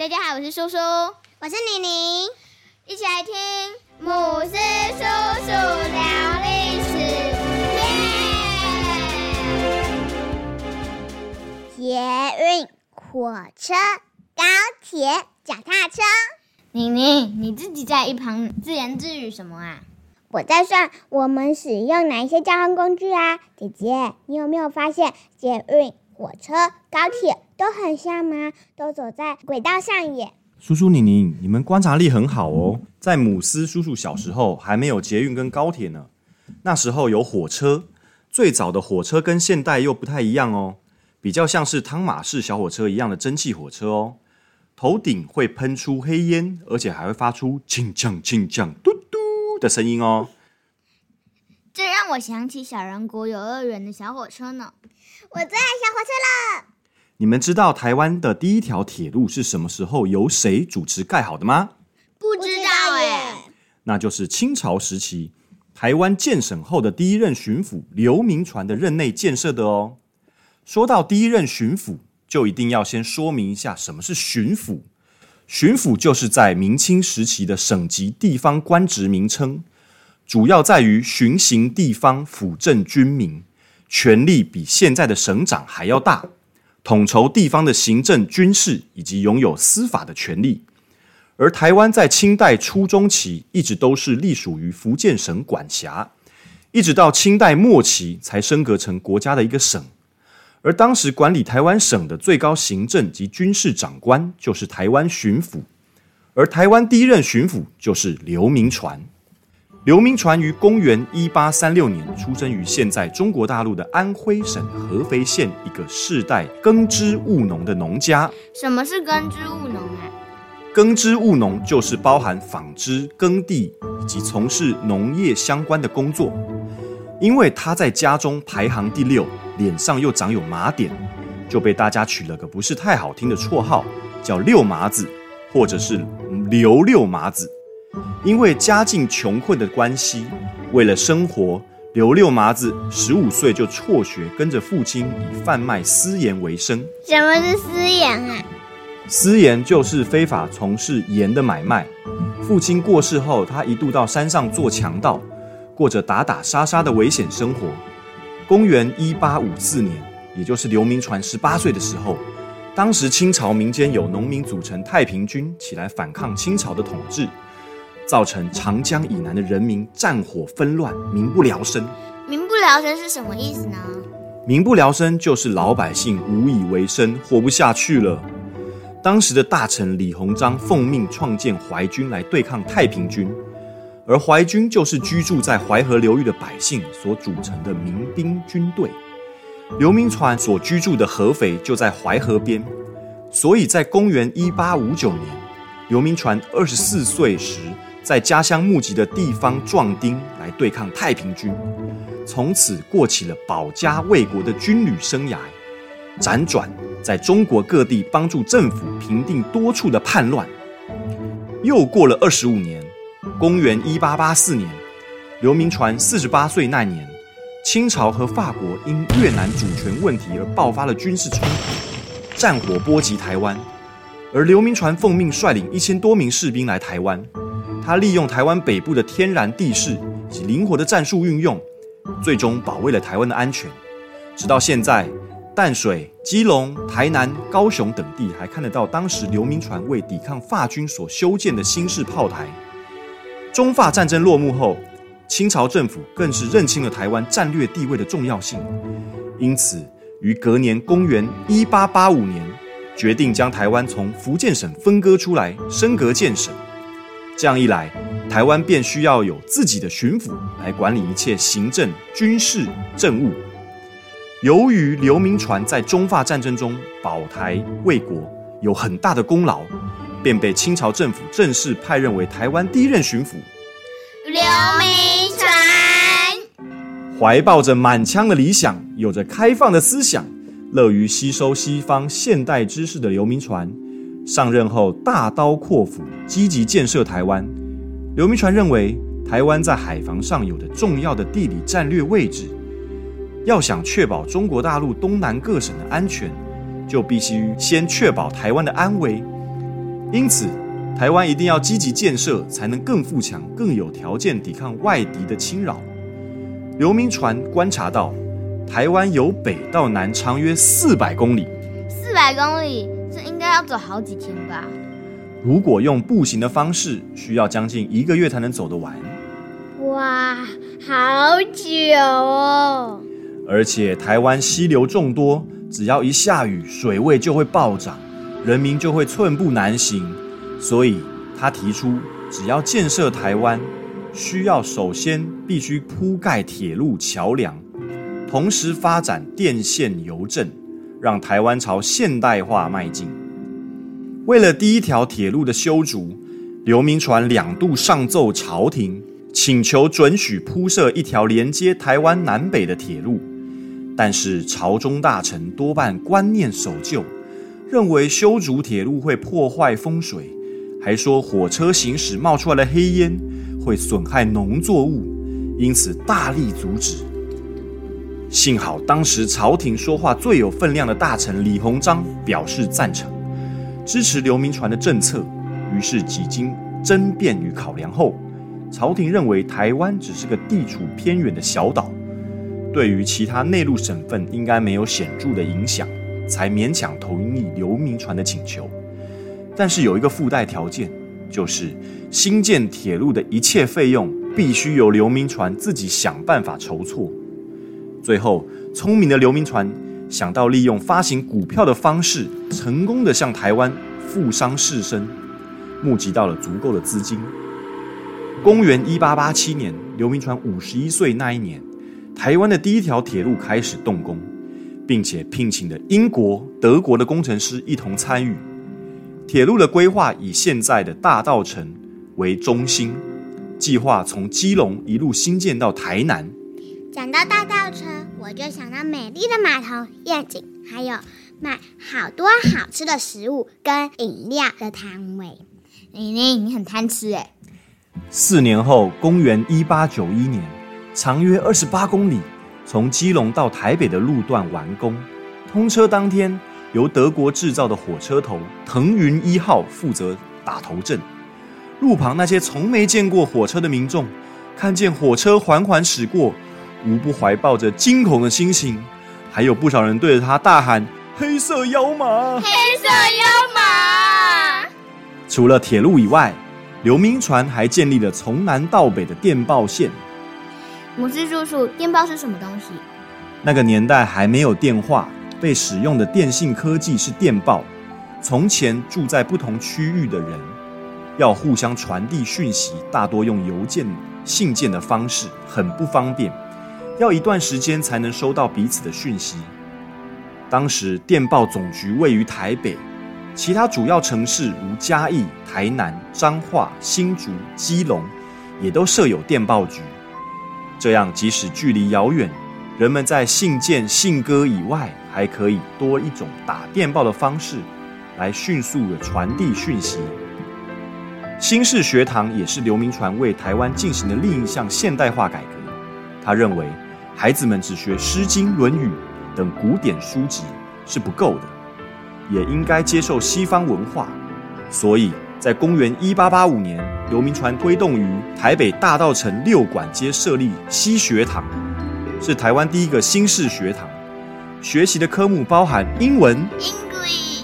大家好，我是叔叔，我是妮妮，一起来听母狮叔叔聊历史。耶捷运、火车、高铁、脚踏车。妮妮，你自己在一旁自言自语什么啊？我在算我们使用哪一些交通工具啊？姐姐，你有没有发现捷运、火车、高铁都很像吗？都走在轨道上耶。叔叔、宁宁，你们观察力很好哦。在姆斯叔叔小时候还没有捷运跟高铁呢，那时候有火车。最早的火车跟现代又不太一样哦，比较像是汤马士小火车一样的蒸汽火车哦。头顶会喷出黑烟，而且还会发出“轻降轻降嘟嘟”的声音哦。这让我想起小人国游乐园的小火车呢。我最爱小火车了。你们知道台湾的第一条铁路是什么时候由谁主持盖好的吗？不知道哎。那就是清朝时期台湾建省后的第一任巡抚刘铭传的任内建设的哦。说到第一任巡抚，就一定要先说明一下什么是巡抚。巡抚就是在明清时期的省级地方官职名称，主要在于巡行地方、辅政军民，权力比现在的省长还要大，统筹地方的行政、军事以及拥有司法的权利。而台湾在清代初中期一直都是隶属于福建省管辖，一直到清代末期才升格成国家的一个省。而当时管理台湾省的最高行政及军事长官就是台湾巡抚，而台湾第一任巡抚就是刘铭传。刘铭传于公元一八三六年出生于现在中国大陆的安徽省合肥县一个世代耕织务农的农家。什么是耕织务农啊？耕织务农就是包含纺织、耕地以及从事农业相关的工作。因为他在家中排行第六，脸上又长有麻点，就被大家取了个不是太好听的绰号，叫“六麻子”或者是“刘六麻子”。因为家境穷困的关系，为了生活，刘六麻子十五岁就辍学，跟着父亲以贩卖私盐为生。什么是私盐啊？私盐就是非法从事盐的买卖。父亲过世后，他一度到山上做强盗。过着打打杀杀的危险生活。公元一八五四年，也就是刘铭传十八岁的时候，当时清朝民间有农民组成太平军起来反抗清朝的统治，造成长江以南的人民战火纷乱，民不聊生。民不聊生是什么意思呢？民不聊生就是老百姓无以为生，活不下去了。当时的大臣李鸿章奉命创建淮军来对抗太平军。而淮军就是居住在淮河流域的百姓所组成的民兵军队。刘铭传所居住的合肥就在淮河边，所以在公元一八五九年，刘铭传二十四岁时，在家乡募集的地方壮丁来对抗太平军，从此过起了保家卫国的军旅生涯，辗转在中国各地帮助政府平定多处的叛乱。又过了二十五年。公元一八八四年，刘铭传四十八岁那年，清朝和法国因越南主权问题而爆发了军事冲突，战火波及台湾。而刘铭传奉命率领一千多名士兵来台湾，他利用台湾北部的天然地势以及灵活的战术运用，最终保卫了台湾的安全。直到现在，淡水、基隆、台南、高雄等地还看得到当时刘铭传为抵抗法军所修建的新式炮台。中法战争落幕后，清朝政府更是认清了台湾战略地位的重要性，因此于隔年公元一八八五年，决定将台湾从福建省分割出来，升格建省。这样一来，台湾便需要有自己的巡抚来管理一切行政、军事、政务。由于刘铭传在中法战争中保台卫国，有很大的功劳。便被清朝政府正式派任为台湾第一任巡抚。刘铭传怀抱着满腔的理想，有着开放的思想，乐于吸收西方现代知识的刘铭传，上任后大刀阔斧，积极建设台湾。刘铭传认为，台湾在海防上有着重要的地理战略位置，要想确保中国大陆东南各省的安全，就必须先确保台湾的安危。因此，台湾一定要积极建设，才能更富强、更有条件抵抗外敌的侵扰。刘铭传观察到，台湾由北到南长约四百公里，四百公里，这应该要走好几天吧？如果用步行的方式，需要将近一个月才能走得完。哇，好久哦！而且台湾溪流众多，只要一下雨，水位就会暴涨，人民就会寸步难行。所以他提出，只要建设台湾，需要首先必须铺盖铁路桥梁，同时发展电线邮政，让台湾朝现代化迈进。为了第一条铁路的修筑，刘铭传两度上奏朝廷，请求准许铺设一条连接台湾南北的铁路。但是朝中大臣多半观念守旧，认为修筑铁路会破坏风水。还说火车行驶冒出来的黑烟会损害农作物，因此大力阻止。幸好当时朝廷说话最有分量的大臣李鸿章表示赞成，支持刘铭传的政策。于是几经争辩与考量后，朝廷认为台湾只是个地处偏远的小岛，对于其他内陆省份应该没有显著的影响，才勉强同意刘铭传的请求。但是有一个附带条件，就是新建铁路的一切费用必须由刘铭传自己想办法筹措。最后，聪明的刘铭传想到利用发行股票的方式，成功的向台湾富商士绅募集到了足够的资金。公元一八八七年，刘铭传五十一岁那一年，台湾的第一条铁路开始动工，并且聘请了英国、德国的工程师一同参与。铁路的规划以现在的大道城为中心，计划从基隆一路新建到台南。讲到大道城，我就想到美丽的码头、夜景，还有卖好多好吃的食物跟饮料的摊位。妮妮，你很贪吃哎！四年后，公元一八九一年，长约二十八公里，从基隆到台北的路段完工，通车当天。由德国制造的火车头腾云一号负责打头阵，路旁那些从没见过火车的民众，看见火车缓缓驶过，无不怀抱着惊恐的心情，还有不少人对着他大喊：“黑色妖马！黑色妖马！”除了铁路以外，刘铭传还建立了从南到北的电报线。母狮叔叔，电报是什么东西？那个年代还没有电话。被使用的电信科技是电报。从前住在不同区域的人，要互相传递讯息，大多用邮件、信件的方式，很不方便，要一段时间才能收到彼此的讯息。当时电报总局位于台北，其他主要城市如嘉义、台南、彰化、新竹、基隆，也都设有电报局。这样，即使距离遥远，人们在信件、信鸽以外。还可以多一种打电报的方式，来迅速的传递讯息。新式学堂也是刘铭传为台湾进行的另一项现代化改革。他认为，孩子们只学《诗经》《论语》等古典书籍是不够的，也应该接受西方文化。所以在公元一八八五年，刘铭传推动于台北大道城六馆街设立西学堂，是台湾第一个新式学堂。学习的科目包含英文、English、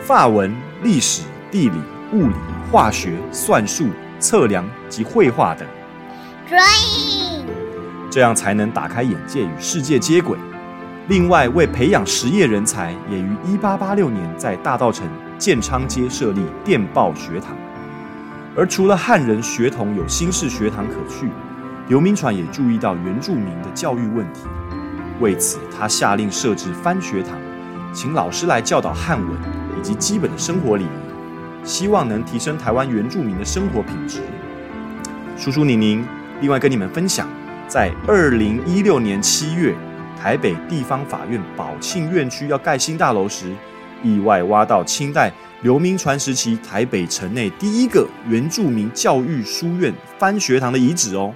法文、历史、地理、物理、化学、算术、测量及绘画等。这样才能打开眼界与世界接轨。另外，为培养实业人才，也于1886年在大道城建昌街设立电报学堂。而除了汉人学童有新式学堂可去，刘铭传也注意到原住民的教育问题。为此，他下令设置翻学堂，请老师来教导汉文以及基本的生活礼仪，希望能提升台湾原住民的生活品质。叔叔宁宁，另外跟你们分享，在二零一六年七月，台北地方法院宝庆院区要盖新大楼时，意外挖到清代刘铭传时期台北城内第一个原住民教育书院番学堂的遗址哦。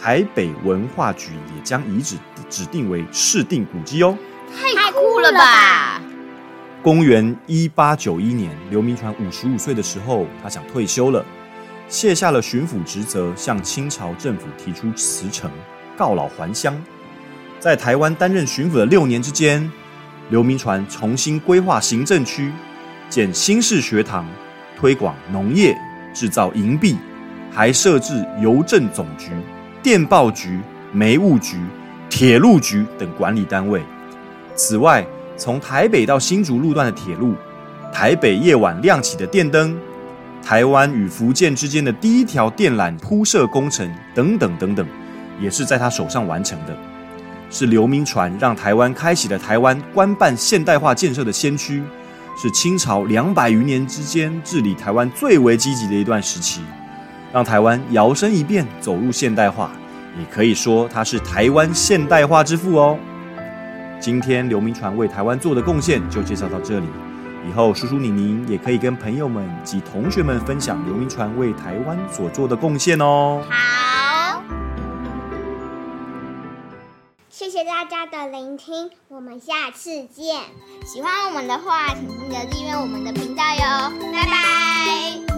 台北文化局也将遗址指定为市定古迹哦，太酷了吧！公元一八九一年，刘铭传五十五岁的时候，他想退休了，卸下了巡抚职责，向清朝政府提出辞呈，告老还乡。在台湾担任巡抚的六年之间，刘铭传重新规划行政区，建新式学堂，推广农业，制造银币，还设置邮政总局、电报局、煤务局、铁路局等管理单位。此外，从台北到新竹路段的铁路，台北夜晚亮起的电灯，台湾与福建之间的第一条电缆铺设工程等等等等，也是在他手上完成的。是刘铭传让台湾开启了台湾官办现代化建设的先驱，是清朝两百余年之间治理台湾最为积极的一段时期，让台湾摇身一变走入现代化，也可以说他是台湾现代化之父哦。今天刘铭传为台湾做的贡献就介绍到这里，以后叔叔宁宁也可以跟朋友们及同学们分享刘铭传为台湾所做的贡献哦。好，谢谢大家的聆听，我们下次见。喜欢我们的话，请记得订阅我们的频道哟，拜拜。